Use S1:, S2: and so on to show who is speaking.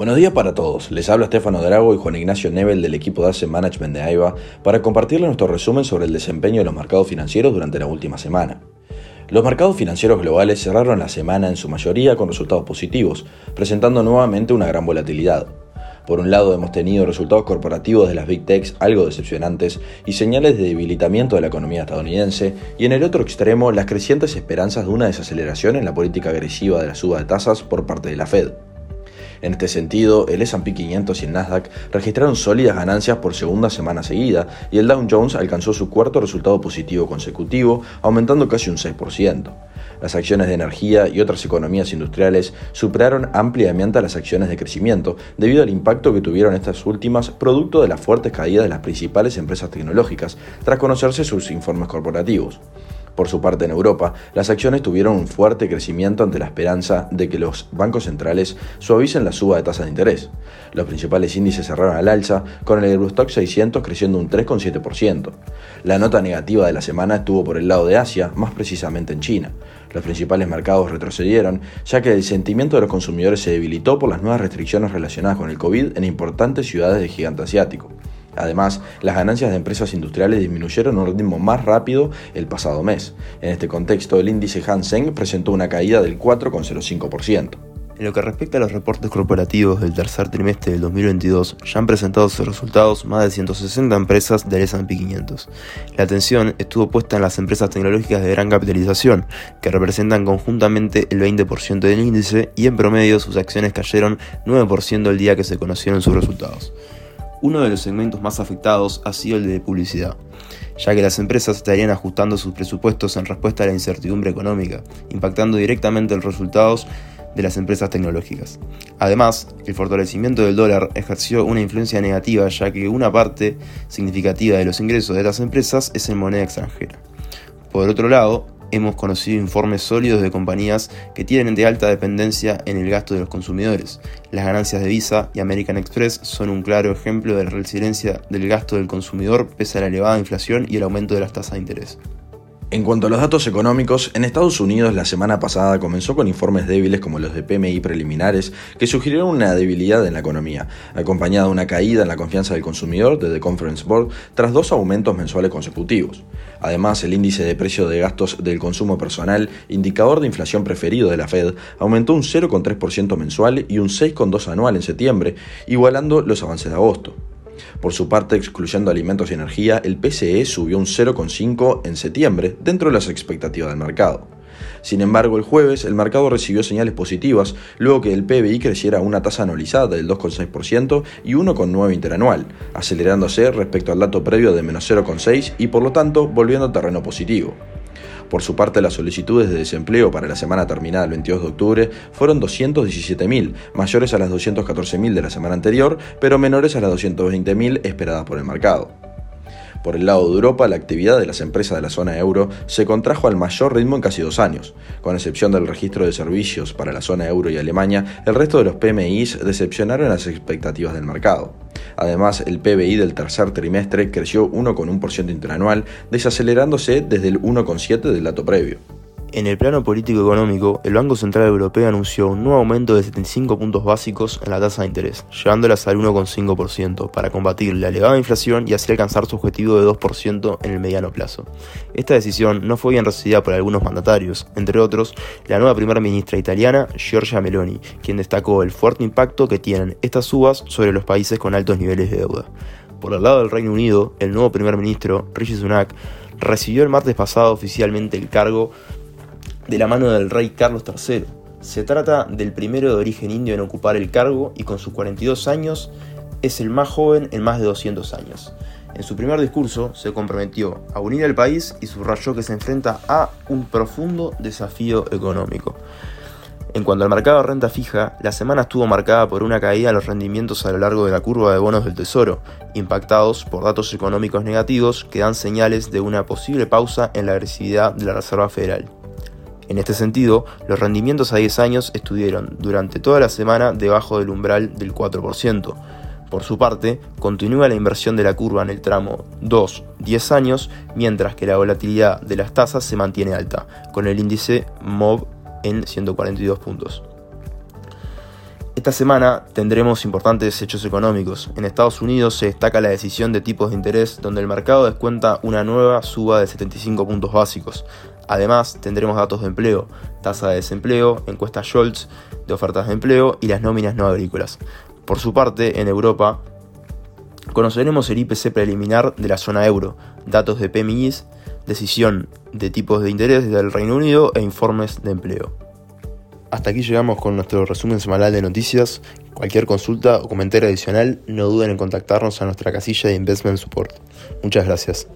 S1: Buenos días para todos, les habla Estefano Drago y Juan Ignacio Nebel del equipo de Asset Management de AIBA para compartirles nuestro resumen sobre el desempeño de los mercados financieros durante la última semana. Los mercados financieros globales cerraron la semana en su mayoría con resultados positivos, presentando nuevamente una gran volatilidad. Por un lado hemos tenido resultados corporativos de las Big Techs algo decepcionantes y señales de debilitamiento de la economía estadounidense, y en el otro extremo las crecientes esperanzas de una desaceleración en la política agresiva de la suba de tasas por parte de la Fed. En este sentido, el S&P 500 y el Nasdaq registraron sólidas ganancias por segunda semana seguida y el Dow Jones alcanzó su cuarto resultado positivo consecutivo, aumentando casi un 6%. Las acciones de energía y otras economías industriales superaron ampliamente a las acciones de crecimiento debido al impacto que tuvieron estas últimas producto de las fuertes caídas de las principales empresas tecnológicas tras conocerse sus informes corporativos. Por su parte, en Europa, las acciones tuvieron un fuerte crecimiento ante la esperanza de que los bancos centrales suavicen la suba de tasa de interés. Los principales índices cerraron al alza, con el Eurostock 600 creciendo un 3,7%. La nota negativa de la semana estuvo por el lado de Asia, más precisamente en China. Los principales mercados retrocedieron, ya que el sentimiento de los consumidores se debilitó por las nuevas restricciones relacionadas con el COVID en importantes ciudades del gigante asiático. Además, las ganancias de empresas industriales disminuyeron a un ritmo más rápido el pasado mes. En este contexto, el índice Hansen presentó una caída del 4,05%.
S2: En lo que respecta a los reportes corporativos del tercer trimestre del 2022, ya han presentado sus resultados más de 160 empresas del S&P 500. La atención estuvo puesta en las empresas tecnológicas de gran capitalización, que representan conjuntamente el 20% del índice y en promedio sus acciones cayeron 9% el día que se conocieron sus resultados. Uno de los segmentos más afectados ha sido el de publicidad, ya que las empresas estarían ajustando sus presupuestos en respuesta a la incertidumbre económica, impactando directamente los resultados de las empresas tecnológicas. Además, el fortalecimiento del dólar ejerció una influencia negativa ya que una parte significativa de los ingresos de las empresas es en moneda extranjera. Por otro lado, hemos conocido informes sólidos de compañías que tienen de alta dependencia en el gasto de los consumidores. Las ganancias de Visa y American Express son un claro ejemplo de la resiliencia del gasto del consumidor pese a la elevada inflación y el aumento de las tasas de interés.
S1: En cuanto a los datos económicos, en Estados Unidos la semana pasada comenzó con informes débiles como los de PMI preliminares que sugirieron una debilidad en la economía, acompañada de una caída en la confianza del consumidor de The Conference Board tras dos aumentos mensuales consecutivos. Además, el índice de precio de gastos del consumo personal, indicador de inflación preferido de la Fed, aumentó un 0,3% mensual y un 6,2% anual en septiembre, igualando los avances de agosto. Por su parte, excluyendo alimentos y energía, el PCE subió un 0,5 en septiembre, dentro de las expectativas del mercado. Sin embargo, el jueves el mercado recibió señales positivas luego que el PBI creciera a una tasa anualizada del 2,6% y 1,9% interanual, acelerándose respecto al dato previo de menos 0,6% y por lo tanto volviendo a terreno positivo. Por su parte, las solicitudes de desempleo para la semana terminada el 22 de octubre fueron 217.000, mayores a las 214.000 de la semana anterior, pero menores a las 220.000 esperadas por el mercado. Por el lado de Europa, la actividad de las empresas de la zona euro se contrajo al mayor ritmo en casi dos años. Con excepción del registro de servicios para la zona euro y Alemania, el resto de los PMIs decepcionaron las expectativas del mercado. Además, el PBI del tercer trimestre creció 1,1% interanual, desacelerándose desde el 1,7% del dato previo.
S2: En el plano político-económico, el Banco Central Europeo anunció un nuevo aumento de 75 puntos básicos en la tasa de interés, llevándolas al 1,5%, para combatir la elevada inflación y así alcanzar su objetivo de 2% en el mediano plazo. Esta decisión no fue bien recibida por algunos mandatarios, entre otros, la nueva primera ministra italiana, Giorgia Meloni, quien destacó el fuerte impacto que tienen estas subas sobre los países con altos niveles de deuda. Por el lado del Reino Unido, el nuevo primer ministro, Rishi Sunak, recibió el martes pasado oficialmente el cargo de la mano del rey Carlos III. Se trata del primero de origen indio en ocupar el cargo y con sus 42 años es el más joven en más de 200 años. En su primer discurso se comprometió a unir al país y subrayó que se enfrenta a un profundo desafío económico. En cuanto al mercado de renta fija, la semana estuvo marcada por una caída en los rendimientos a lo largo de la curva de bonos del Tesoro, impactados por datos económicos negativos que dan señales de una posible pausa en la agresividad de la Reserva Federal. En este sentido, los rendimientos a 10 años estuvieron durante toda la semana debajo del umbral del 4%. Por su parte, continúa la inversión de la curva en el tramo 2-10 años, mientras que la volatilidad de las tasas se mantiene alta, con el índice MOB en 142 puntos. Esta semana tendremos importantes hechos económicos. En Estados Unidos se destaca la decisión de tipos de interés donde el mercado descuenta una nueva suba de 75 puntos básicos. Además, tendremos datos de empleo, tasa de desempleo, encuesta Scholz de ofertas de empleo y las nóminas no agrícolas. Por su parte, en Europa, conoceremos el IPC preliminar de la zona euro, datos de PMIs, decisión de tipos de interés del Reino Unido e informes de empleo. Hasta aquí llegamos con nuestro resumen semanal de noticias. Cualquier consulta o comentario adicional, no duden en contactarnos a nuestra casilla de Investment Support. Muchas gracias.